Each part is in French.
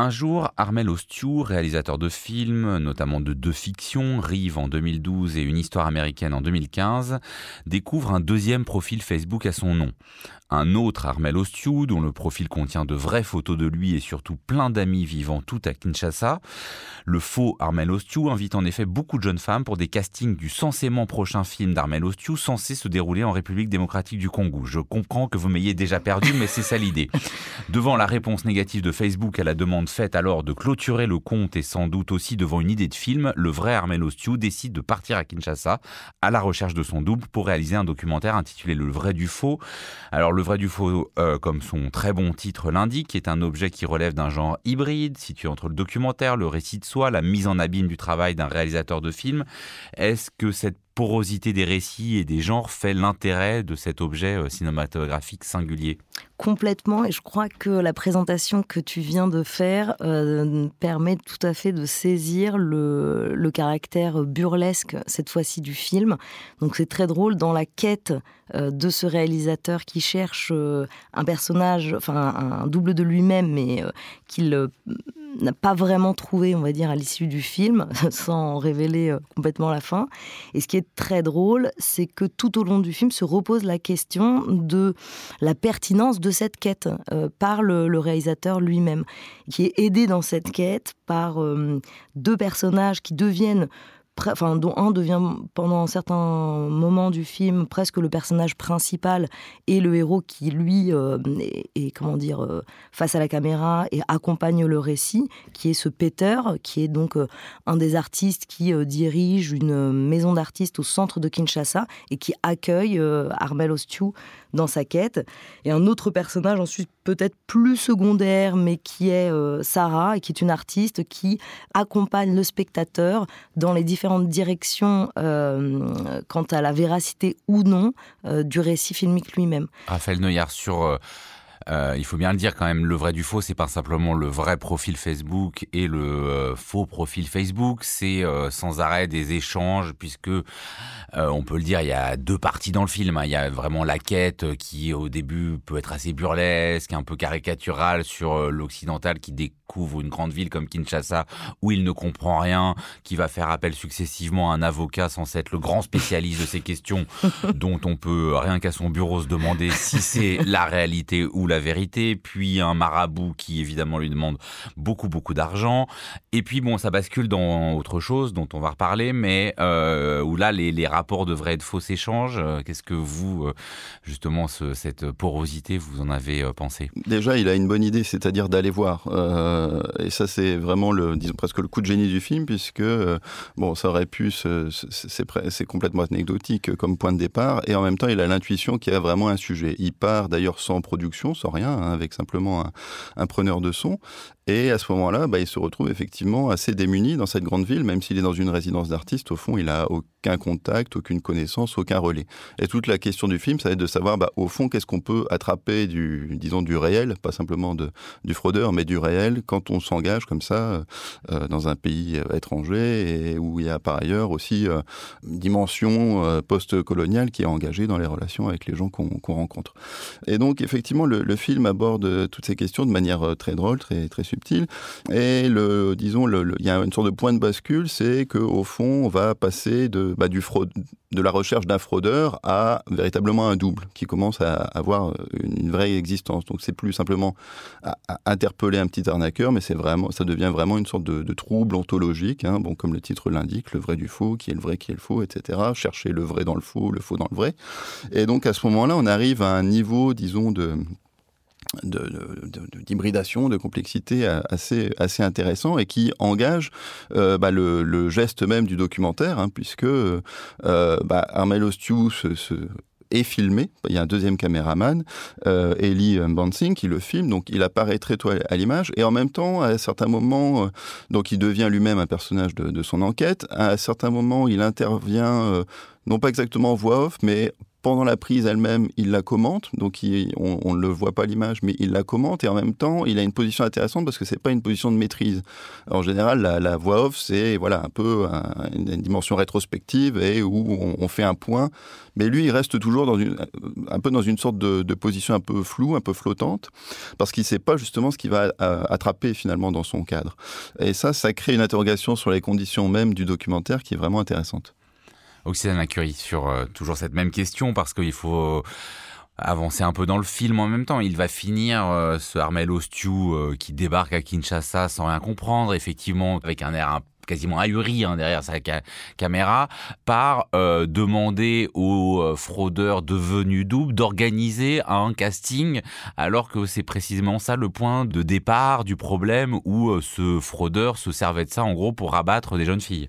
Un jour, Armel Ostiou, réalisateur de films, notamment de deux fictions, Rive en 2012 et Une histoire américaine en 2015, découvre un deuxième profil Facebook à son nom. Un autre Armel Ostiou, dont le profil contient de vraies photos de lui et surtout plein d'amis vivant tout à Kinshasa. Le faux Armel Ostiou invite en effet beaucoup de jeunes femmes pour des castings du censément prochain film d'Armel Ostiou censé se dérouler en République démocratique du Congo. Je comprends que vous m'ayez déjà perdu, mais c'est ça l'idée. Devant la réponse négative de Facebook à la demande faite alors de clôturer le compte et sans doute aussi devant une idée de film, le vrai Armel Ostiou décide de partir à Kinshasa à la recherche de son double pour réaliser un documentaire intitulé Le vrai du faux. Alors le vrai du faux, euh, comme son très bon titre l'indique, est un objet qui relève d'un genre hybride, situé entre le documentaire, le récit de soi, la mise en abîme du travail d'un réalisateur de film. Est-ce que cette porosité des récits et des genres fait l'intérêt de cet objet euh, cinématographique singulier Complètement, et je crois que la présentation que tu viens de faire euh, permet tout à fait de saisir le, caractère burlesque, cette fois-ci, du film. Donc c'est très drôle dans la quête euh, de ce réalisateur qui cherche un personnage, enfin un, double de lui-même, mais qu'il n'a pas vraiment trouvé, on va dire, à l'issue du film, sans révéler complètement la fin. Et ce qui est très drôle, c'est que tout au long du film se repose la question de la pertinence de cette quête euh, par le, réalisateur lui-même, qui est aidé dans cette quête par euh, deux personnages qui deviennent dont un devient pendant certains moments du film presque le personnage principal et le héros qui lui euh, est, comment dire euh, face à la caméra et accompagne le récit, qui est ce Peter, qui est donc euh, un des artistes qui dirige une maison d'artistes au centre de Kinshasa et qui accueille Armel Ostiou dans sa quête. Et un autre personnage ensuite peut-être plus secondaire, mais qui est Sarah et qui est une artiste qui accompagne le spectateur dans les différents direction euh, quant à la véracité ou non euh, du récit filmique lui-même. Raphaël Neuillard sur euh, il faut bien le dire quand même, le vrai du faux, c'est pas simplement le vrai profil Facebook et le euh, faux profil Facebook, c'est euh, sans arrêt des échanges, puisque on peut le dire, il y a deux parties dans le film. Hein. Il y a vraiment la quête qui au début peut être assez burlesque, un peu caricaturale sur l'occidental qui découvre une grande ville comme Kinshasa où il ne comprend rien, qui va faire appel successivement à un avocat censé être le grand spécialiste de ces questions, dont on peut rien qu'à son bureau se demander si c'est la réalité ou la vérité, puis un marabout qui évidemment lui demande beaucoup beaucoup d'argent, et puis bon ça bascule dans autre chose dont on va reparler, mais euh, où là les, rapports devraient être faux échanges. Euh, qu'est-ce que vous euh, justement cette porosité vous en avez pensé? Déjà il a une bonne idée, c'est-à-dire d'aller voir, et ça c'est vraiment le presque le coup de génie du film puisque bon ça aurait pu c'est complètement anecdotique comme point de départ et en même temps il a l'intuition qu'il y a vraiment un sujet. Il part d'ailleurs sans production, sans rien, hein, avec simplement un, preneur de son. Et à ce moment-là, bah, il se retrouve effectivement assez démuni dans cette grande ville, même s'il est dans une résidence d'artiste. Au fond, il a aucun contact, aucune connaissance, aucun relais. Et toute la question du film, ça va être de savoir, bah, au fond, qu'est-ce qu'on peut attraper du, disons, du réel, pas simplement du fraudeur, mais du réel, quand on s'engage comme ça euh, dans un pays étranger et où il y a par ailleurs aussi euh, une dimension euh, post-coloniale qui est engagée dans les relations avec les gens qu'on rencontre. Et donc, effectivement, le, le film aborde toutes ces questions de manière très drôle, très, très. Et le, disons, il y a une sorte de point de bascule, c'est qu'au fond, on va passer de, bah, du fraude, de la recherche d'un fraudeur à véritablement un double qui commence à avoir une vraie existence. Donc c'est plus simplement interpeller un petit arnaqueur, mais c'est vraiment, ça devient vraiment une sorte de, trouble ontologique. Hein. bon, comme le titre l'indique, le vrai du faux, qui est le vrai, qui est le faux, etc. Chercher le vrai dans le faux, le faux dans le vrai. Et donc à ce moment-là, on arrive à un niveau, disons, de d'hybridation, de, de, complexité assez, assez intéressant et qui engage euh, bah, le, geste même du documentaire, hein, puisque euh, bah, Armel Ostiou se, est filmé. Il y a un deuxième caméraman, euh, Eli Bansing, qui le filme. Donc, il apparaît très tôt à l'image. Et en même temps, à certains moments, euh, donc il devient lui-même un personnage de, son enquête. À certains moments, il intervient, euh, non pas exactement en voix off, mais pendant la prise elle-même, il la commente, donc on ne le voit pas l'image, mais il la commente, et en même temps, il a une position intéressante parce que c'est pas une position de maîtrise. en général, la, voix off, c'est voilà un peu une, dimension rétrospective et où on, fait un point, mais lui, il reste toujours dans une, un peu dans une sorte de, position un peu floue, un peu flottante, parce qu'il sait pas justement ce qu'il va attraper finalement dans son cadre. Et ça, ça crée une interrogation sur les conditions même du documentaire qui est vraiment intéressante. Oxydane Curie sur euh, toujours cette même question parce qu'il faut avancer un peu dans le film en même temps. Il va finir euh, ce Armel Ostiou euh, qui débarque à Kinshasa sans rien comprendre, effectivement avec un air un quasiment ahuri hein, derrière sa caméra, par euh, demander aux euh, fraudeurs devenus doubles d'organiser un casting, alors que c'est précisément ça le point de départ du problème où euh, ce fraudeur se servait de ça en gros pour abattre des jeunes filles.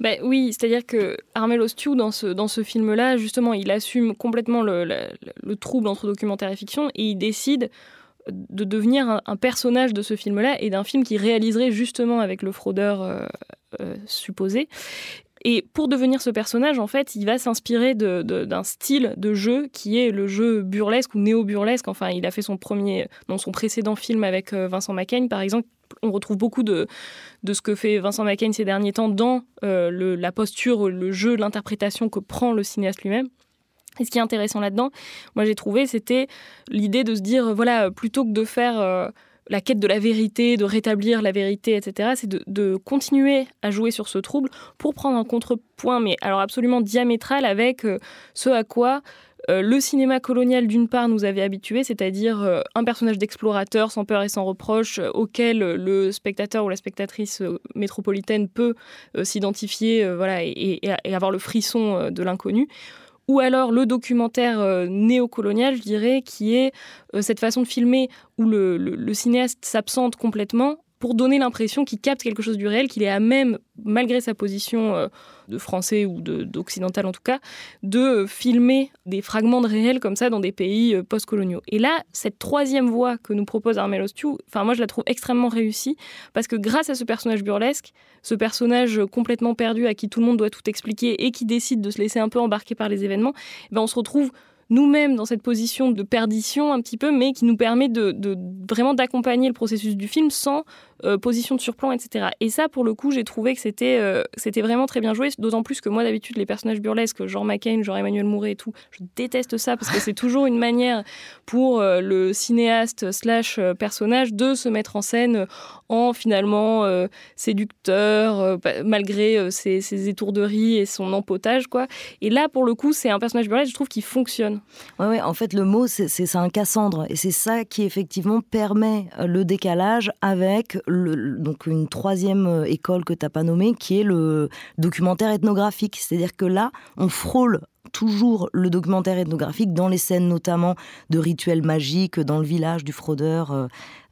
Ben oui, c'est-à-dire que Armel Ostiou, dans ce, dans ce film-là, justement, il assume complètement le trouble entre documentaire et fiction et il décide de devenir un, personnage de ce film-là et d'un film qui réaliserait justement avec le fraudeur euh, euh, supposé. Et pour devenir ce personnage, en fait, il va s'inspirer d'un style de jeu qui est le jeu burlesque ou néo-burlesque. Enfin, il a fait son premier, dans son précédent film avec euh, Vincent Macaigne, par exemple. On retrouve beaucoup de, de ce que fait Vincent Macaigne ces derniers temps dans la posture, le jeu, l'interprétation que prend le cinéaste lui-même. Et ce qui est intéressant là-dedans, moi j'ai trouvé, c'était l'idée de se dire, voilà, plutôt que de faire euh, la quête de la vérité, de rétablir la vérité, etc., c'est de, continuer à jouer sur ce trouble pour prendre un contrepoint, mais alors absolument diamétral avec euh, ce à quoi euh, le cinéma colonial, d'une part, nous avait habitués, c'est-à-dire un personnage d'explorateur sans peur et sans reproche, auquel le spectateur ou la spectatrice métropolitaine peut s'identifier voilà, et, avoir le frisson de l'inconnu ou alors le documentaire euh, néocolonial, je dirais, qui est euh, cette façon de filmer où le cinéaste s'absente complètement pour donner l'impression qu'il capte quelque chose du réel, qu'il est à même, malgré sa position euh, de français ou d'occidental en tout cas, de filmer des fragments de réel comme ça dans des pays euh, post-coloniaux. Et là, cette troisième voie que nous propose Armel Ostiou, enfin moi je la trouve extrêmement réussie parce que grâce à ce personnage burlesque, ce personnage complètement perdu à qui tout le monde doit tout expliquer et qui décide de se laisser un peu embarquer par les événements, eh ben on se retrouve nous-mêmes dans cette position de perdition un petit peu, mais qui nous permet de, vraiment d'accompagner le processus du film sans euh, position de surplomb, etc. Et ça, pour le coup, j'ai trouvé que c'était euh, c'était vraiment très bien joué, d'autant plus que moi, d'habitude, les personnages burlesques, genre McCain, genre Emmanuel Mouret et tout, je déteste ça parce que c'est toujours une manière pour euh, le cinéaste slash personnage de se mettre en scène en finalement séducteur, malgré ses, ses, étourderies et son empotage, quoi. Et là, pour le coup, c'est un personnage burlesque, je trouve, qui fonctionne. Ouais, ouais, en fait, le mot, c'est un Cassandre. Et c'est ça qui, effectivement, permet le décalage avec donc une troisième euh, école que tu n'as pas nommée, qui est le documentaire ethnographique. C'est-à-dire que là, on frôle toujours le documentaire ethnographique dans les scènes notamment de rituels magiques dans le village du fraudeur euh,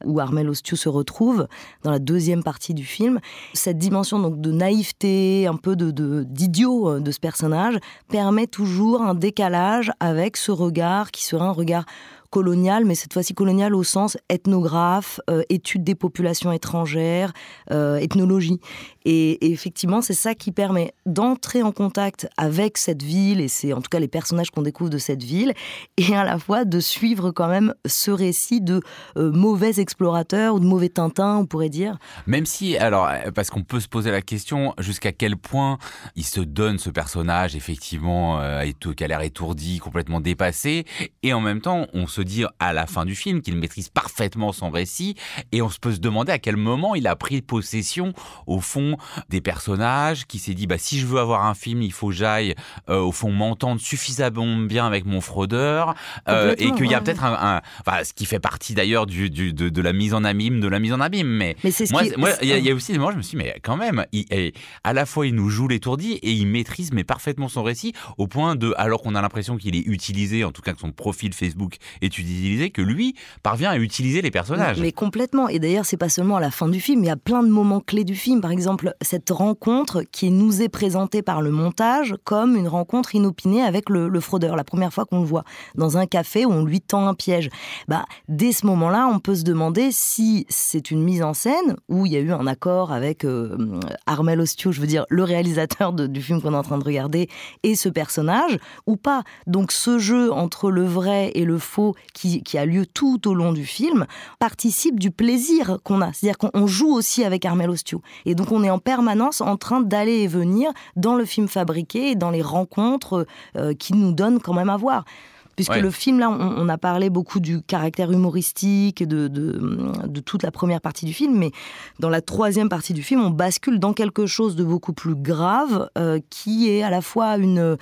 où Armel Ostiou se retrouve dans la deuxième partie du film. Cette dimension donc de naïveté, un peu de d'idiot euh, de, ce personnage permet toujours un décalage avec ce regard qui sera un regard colonial, mais cette fois-ci colonial au sens ethnographe, euh, étude des populations étrangères, euh, ethnologie. Et, effectivement, c'est ça qui permet d'entrer en contact avec cette ville, et c'est en tout cas les personnages qu'on découvre de cette ville, et à la fois de suivre quand même ce récit de euh, mauvais explorateurs ou de mauvais Tintin, on pourrait dire. Même si, alors, parce qu'on peut se poser la question jusqu'à quel point il se donne ce personnage, effectivement, qui a l'air étourdi, complètement dépassé, et en même temps, on se dit à la fin du film qu'il maîtrise parfaitement son récit, et on se peut se demander à quel moment il a pris possession, au fond, des personnages, qui s'est dit, bah, si je veux avoir un film, il faut que j'aille, euh, au fond, m'entendre suffisamment bien avec mon fraudeur, euh, et qu'il y a peut-être un, enfin, ce qui fait partie d'ailleurs du, du de, la mise en abîme, de la mise en abîme, mais, moi, il y, a aussi des moments, je me suis dit, mais quand même, il, à la fois il nous joue l'étourdi et il maîtrise mais parfaitement son récit, au point de, alors qu'on a l'impression qu'il est utilisé, en tout cas que son profil Facebook est est utilisé que lui parvient à utiliser les personnages. Mais complètement. Et d'ailleurs, c'est pas seulement à la fin du film. Il y a plein de moments clés du film. Par exemple, cette rencontre qui nous est présentée par le montage comme une rencontre inopinée avec le, fraudeur. La première fois qu'on le voit dans un café où on lui tend un piège. Bah, dès ce moment-là, on peut se demander si c'est une mise en scène où il y a eu un accord avec euh, Armel Ostiou, je veux dire le réalisateur du film qu'on est en train de regarder, et ce personnage ou pas. Donc ce jeu entre le vrai et le faux qui, a lieu tout au long du film participe du plaisir qu'on a. C'est-à-dire qu'on joue aussi avec Armel Ostiou. Et donc on est en permanence en train d'aller et venir dans le film fabriqué et dans les rencontres euh, qui nous donnent quand même à voir. Puisque le film, là, on, a parlé beaucoup du caractère humoristique, de, de, toute la première partie du film, mais dans la troisième partie du film, on bascule dans quelque chose de beaucoup plus grave, euh, qui est à la fois une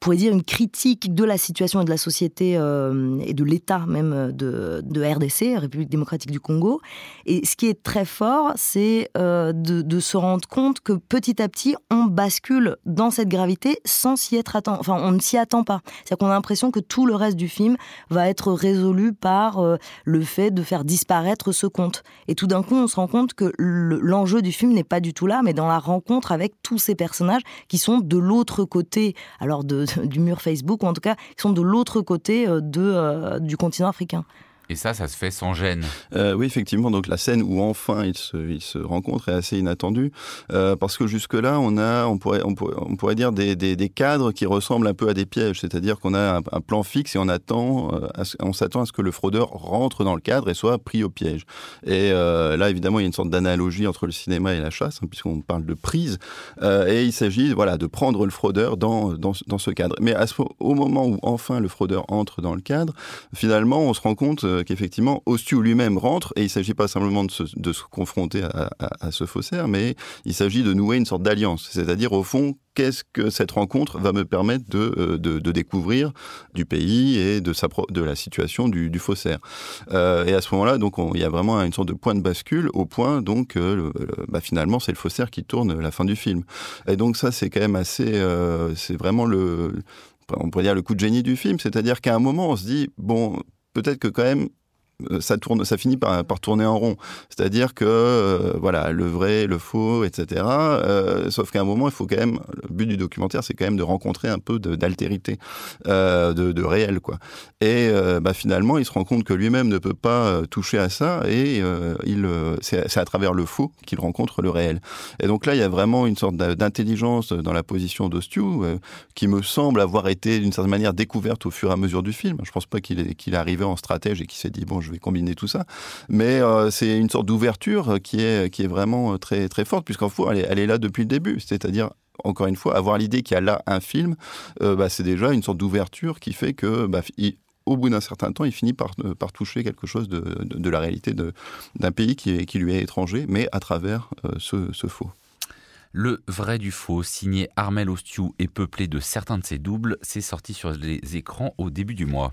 pourrait dire une critique de la situation et de la société euh, et de l'État même de, de, RDC, République démocratique du Congo. Et ce qui est très fort, c'est euh, de, se rendre compte que petit à petit, on bascule dans cette gravité sans s'y être attendu. Enfin, on ne s'y attend pas. C'est-à-dire qu'on a l'impression que tout le reste du film va être résolu par euh, le fait de faire disparaître ce conte. Et tout d'un coup, on se rend compte que l'enjeu du film n'est pas du tout là, mais dans la rencontre avec tous ces personnages qui sont de l'autre côté, alors de, du mur Facebook, ou en tout cas qui sont de l'autre côté euh, de, euh, du continent africain. Et ça, ça se fait sans gêne. Euh, oui, effectivement. Donc la scène où enfin ils se, ils rencontrent est assez inattendue euh, parce que jusque là, on on pourrait, on pourrait, dire des, cadres qui ressemblent un peu à des pièges. C'est-à-dire qu'on a un, plan fixe et on attend, euh, on s'attend à ce que le fraudeur rentre dans le cadre et soit pris au piège. Et là, évidemment, il y a une sorte d'analogie entre le cinéma et la chasse, hein, puisqu'on parle de prise. Et il s'agit, voilà, de prendre le fraudeur dans, dans, ce cadre. Mais au moment où enfin le fraudeur entre dans le cadre, finalement, on se rend compte qu'effectivement, Ostu lui-même rentre, et il ne s'agit pas simplement de se, confronter à, ce faussaire, mais il s'agit de nouer une sorte d'alliance. C'est-à-dire, au fond, qu'est-ce que cette rencontre va me permettre de, euh, découvrir du pays et de, la situation du, du faussaire. Euh, et à ce moment-là, donc, il y a vraiment une sorte de point de bascule, au point donc, euh, bah, finalement, c'est le faussaire qui tourne la fin du film. Et donc ça, c'est quand même assez, euh, c'est vraiment le, on pourrait dire le coup de génie du film, c'est-à-dire qu'à un moment, on se dit, bon, peut-être que quand même ça tourne, ça finit par, tourner en rond. C'est-à-dire que euh, voilà, le vrai, le faux, etc. Euh, sauf qu'à un moment, il faut quand même. Le but du documentaire, c'est quand même de rencontrer un peu d'altérité, euh, de, de, réel, quoi. Et euh, bah, finalement, il se rend compte que lui-même ne peut pas euh, toucher à ça, et il, c'est à travers le faux qu'il rencontre le réel. Et donc là, il y a vraiment une sorte d'intelligence dans la position d'Ostu qui me semble avoir été d'une certaine manière découverte au fur et à mesure du film. Je pense pas qu'il est, qu'il est arrivé en stratège et qu'il s'est dit bon, je je vais combiner tout ça. Mais euh, c'est une sorte d'ouverture qui est, qui est vraiment très, très forte, puisqu'en fait, elle est, elle est là depuis le début. C'est-à-dire, encore une fois, avoir l'idée qu'il y a là un film, euh, bah, c'est déjà une sorte d'ouverture qui fait que, bah, au bout d'un certain temps, il finit par, euh, toucher quelque chose de, de, la réalité d'un pays qui, lui est étranger, mais à travers euh, ce, faux. Le vrai du faux, signé Armel Ostiou et peuplé de certains de ses doubles, c'est sorti sur les écrans au début du mois.